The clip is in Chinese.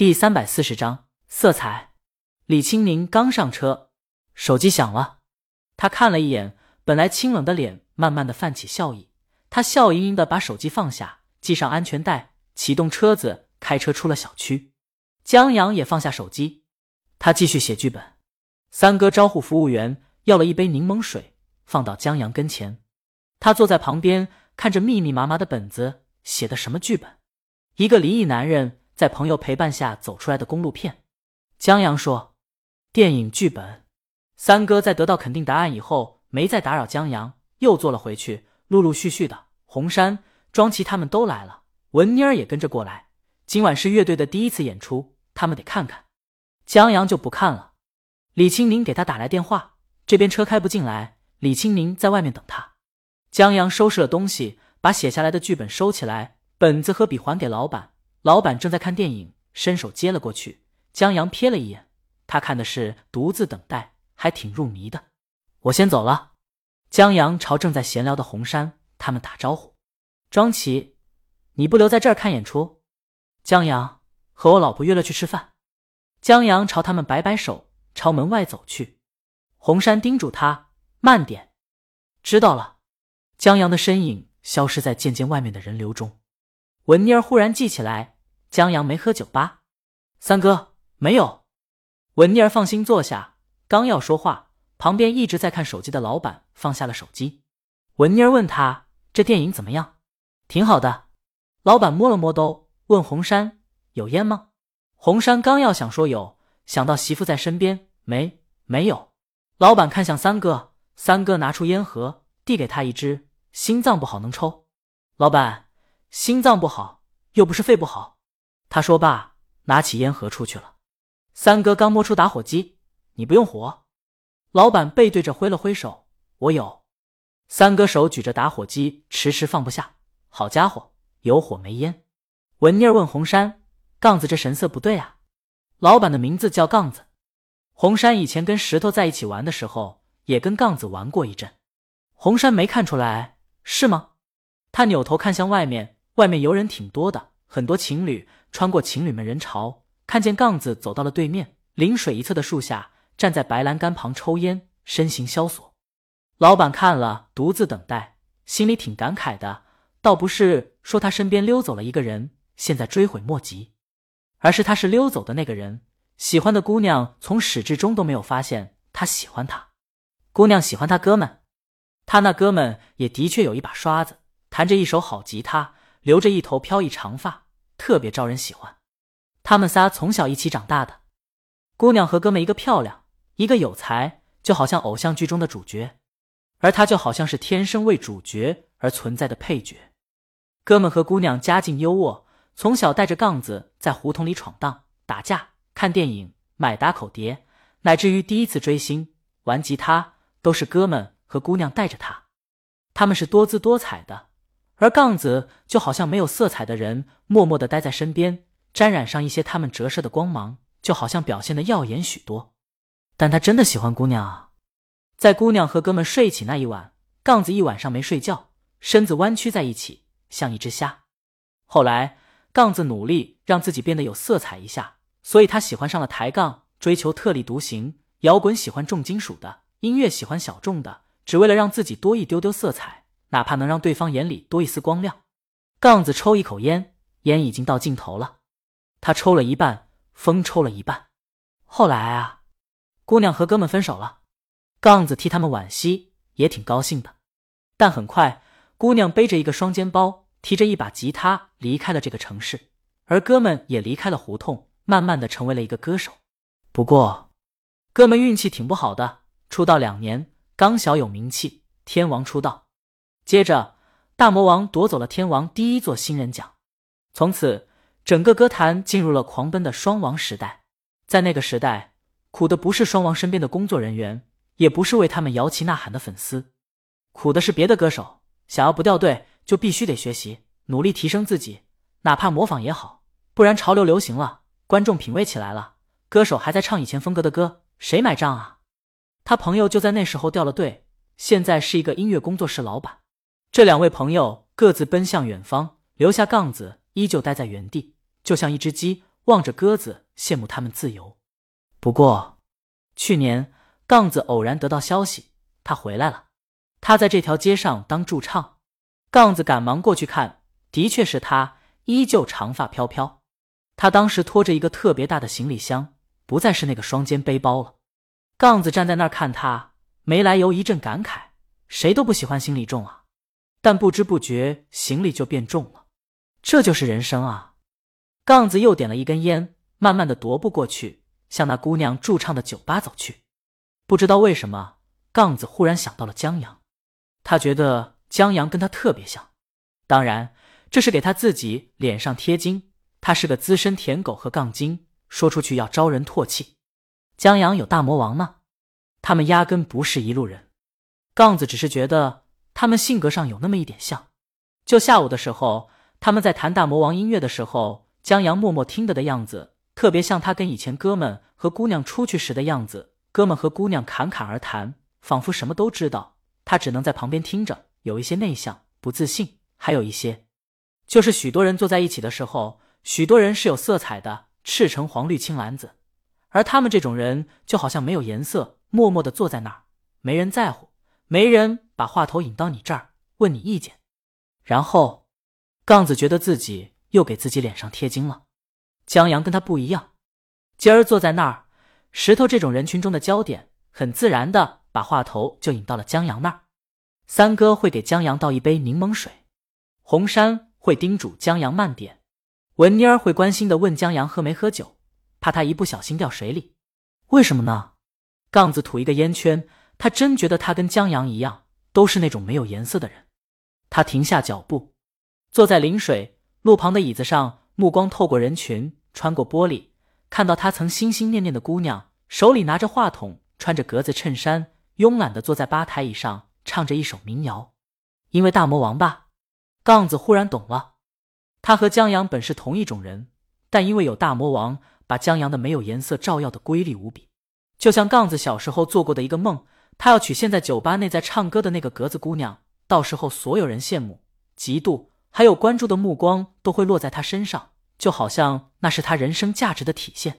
第三百四十章色彩。李青宁刚上车，手机响了。他看了一眼，本来清冷的脸慢慢的泛起笑意。他笑盈盈的把手机放下，系上安全带，启动车子，开车出了小区。江阳也放下手机，他继续写剧本。三哥招呼服务员要了一杯柠檬水，放到江阳跟前。他坐在旁边，看着密密麻麻的本子，写的什么剧本？一个离异男人在朋友陪伴下走出来的公路片。江阳说：“电影剧本。”三哥在得到肯定答案以后，没再打扰江阳，又坐了回去。陆陆续续的，红山、庄琪他们都来了，文妮儿也跟着过来。今晚是乐队的第一次演出，他们得看看。江阳就不看了。李青宁给他打来电话，这边车开不进来，李青宁在外面等他。江阳收拾了东西，把写下来的剧本收起来，本子和笔还给老板。老板正在看电影，伸手接了过去。江阳瞥了一眼，他看的是《独自等待》，还挺入迷的。我先走了。江阳朝正在闲聊的红山他们打招呼：“庄琪，你不留在这儿看演出？”江阳和我老婆约了去吃饭。江阳朝他们摆摆手，朝门外走去。红山叮嘱他慢点。知道了。江阳的身影消失在渐渐外面的人流中。文妮儿忽然记起来，江阳没喝酒吧？三哥没有。文妮儿放心坐下，刚要说话。旁边一直在看手机的老板放下了手机，文妮儿问他：“这电影怎么样？”“挺好的。”老板摸了摸兜，问红山：“有烟吗？”红山刚要想说有，想到媳妇在身边，没，没有。老板看向三哥，三哥拿出烟盒，递给他一支：“心脏不好能抽。”老板：“心脏不好，又不是肺不好。”他说罢，拿起烟盒出去了。三哥刚摸出打火机：“你不用火。”老板背对着挥了挥手，我有。三哥手举着打火机，迟迟放不下。好家伙，有火没烟。文妮儿问红山：“杠子这神色不对啊。”老板的名字叫杠子。红山以前跟石头在一起玩的时候，也跟杠子玩过一阵。红山没看出来，是吗？他扭头看向外面，外面游人挺多的，很多情侣穿过情侣们人潮，看见杠子走到了对面临水一侧的树下。站在白栏杆旁抽烟，身形萧索。老板看了，独自等待，心里挺感慨的。倒不是说他身边溜走了一个人，现在追悔莫及，而是他是溜走的那个人。喜欢的姑娘从始至终都没有发现他喜欢她。姑娘喜欢他哥们，他那哥们也的确有一把刷子，弹着一手好吉他，留着一头飘逸长发，特别招人喜欢。他们仨从小一起长大的，姑娘和哥们一个漂亮。一个有才，就好像偶像剧中的主角，而他就好像是天生为主角而存在的配角。哥们和姑娘家境优渥，从小带着杠子在胡同里闯荡、打架、看电影、买打口碟，乃至于第一次追星、玩吉他，都是哥们和姑娘带着他。他们是多姿多彩的，而杠子就好像没有色彩的人，默默的待在身边，沾染上一些他们折射的光芒，就好像表现的耀眼许多。但他真的喜欢姑娘啊！在姑娘和哥们睡一起那一晚，杠子一晚上没睡觉，身子弯曲在一起，像一只虾。后来，杠子努力让自己变得有色彩一下，所以他喜欢上了抬杠，追求特立独行；摇滚喜欢重金属的，音乐喜欢小众的，只为了让自己多一丢丢色彩，哪怕能让对方眼里多一丝光亮。杠子抽一口烟，烟已经到尽头了，他抽了一半，风抽了一半。后来啊。姑娘和哥们分手了，杠子替他们惋惜，也挺高兴的。但很快，姑娘背着一个双肩包，提着一把吉他离开了这个城市，而哥们也离开了胡同，慢慢的成为了一个歌手。不过，哥们运气挺不好的，出道两年刚小有名气，天王出道，接着大魔王夺走了天王第一座新人奖，从此整个歌坛进入了狂奔的双王时代。在那个时代。苦的不是双王身边的工作人员，也不是为他们摇旗呐喊的粉丝，苦的是别的歌手。想要不掉队，就必须得学习，努力提升自己，哪怕模仿也好，不然潮流流行了，观众品味起来了，歌手还在唱以前风格的歌，谁买账啊？他朋友就在那时候掉了队，现在是一个音乐工作室老板。这两位朋友各自奔向远方，留下杠子依旧待在原地，就像一只鸡望着鸽子，羡慕他们自由。不过，去年杠子偶然得到消息，他回来了。他在这条街上当驻唱。杠子赶忙过去看，的确是他，依旧长发飘飘。他当时拖着一个特别大的行李箱，不再是那个双肩背包了。杠子站在那儿看他，没来由一阵感慨：谁都不喜欢行李重啊，但不知不觉行李就变重了。这就是人生啊！杠子又点了一根烟，慢慢的踱步过去，向那姑娘驻唱的酒吧走去。不知道为什么，杠子忽然想到了江阳，他觉得江阳跟他特别像。当然，这是给他自己脸上贴金。他是个资深舔狗和杠精，说出去要招人唾弃。江阳有大魔王吗？他们压根不是一路人。杠子只是觉得他们性格上有那么一点像。就下午的时候。他们在弹大魔王音乐的时候，江阳默默听着的样子，特别像他跟以前哥们和姑娘出去时的样子。哥们和姑娘侃侃而谈，仿佛什么都知道，他只能在旁边听着，有一些内向、不自信，还有一些，就是许多人坐在一起的时候，许多人是有色彩的，赤橙黄绿青蓝紫，而他们这种人就好像没有颜色，默默的坐在那儿，没人在乎，没人把话头引到你这儿问你意见，然后。杠子觉得自己又给自己脸上贴金了。江阳跟他不一样，今儿坐在那儿，石头这种人群中的焦点，很自然的把话头就引到了江阳那儿。三哥会给江阳倒一杯柠檬水，红山会叮嘱江阳慢点，文妮儿会关心的问江阳喝没喝酒，怕他一不小心掉水里。为什么呢？杠子吐一个烟圈，他真觉得他跟江阳一样，都是那种没有颜色的人。他停下脚步。坐在临水路旁的椅子上，目光透过人群，穿过玻璃，看到他曾心心念念的姑娘，手里拿着话筒，穿着格子衬衫，慵懒的坐在吧台椅上，唱着一首民谣。因为大魔王吧，杠子忽然懂了。他和江阳本是同一种人，但因为有大魔王，把江阳的没有颜色照耀的瑰丽无比。就像杠子小时候做过的一个梦，他要娶现在酒吧内在唱歌的那个格子姑娘，到时候所有人羡慕、嫉妒。还有关注的目光都会落在他身上，就好像那是他人生价值的体现。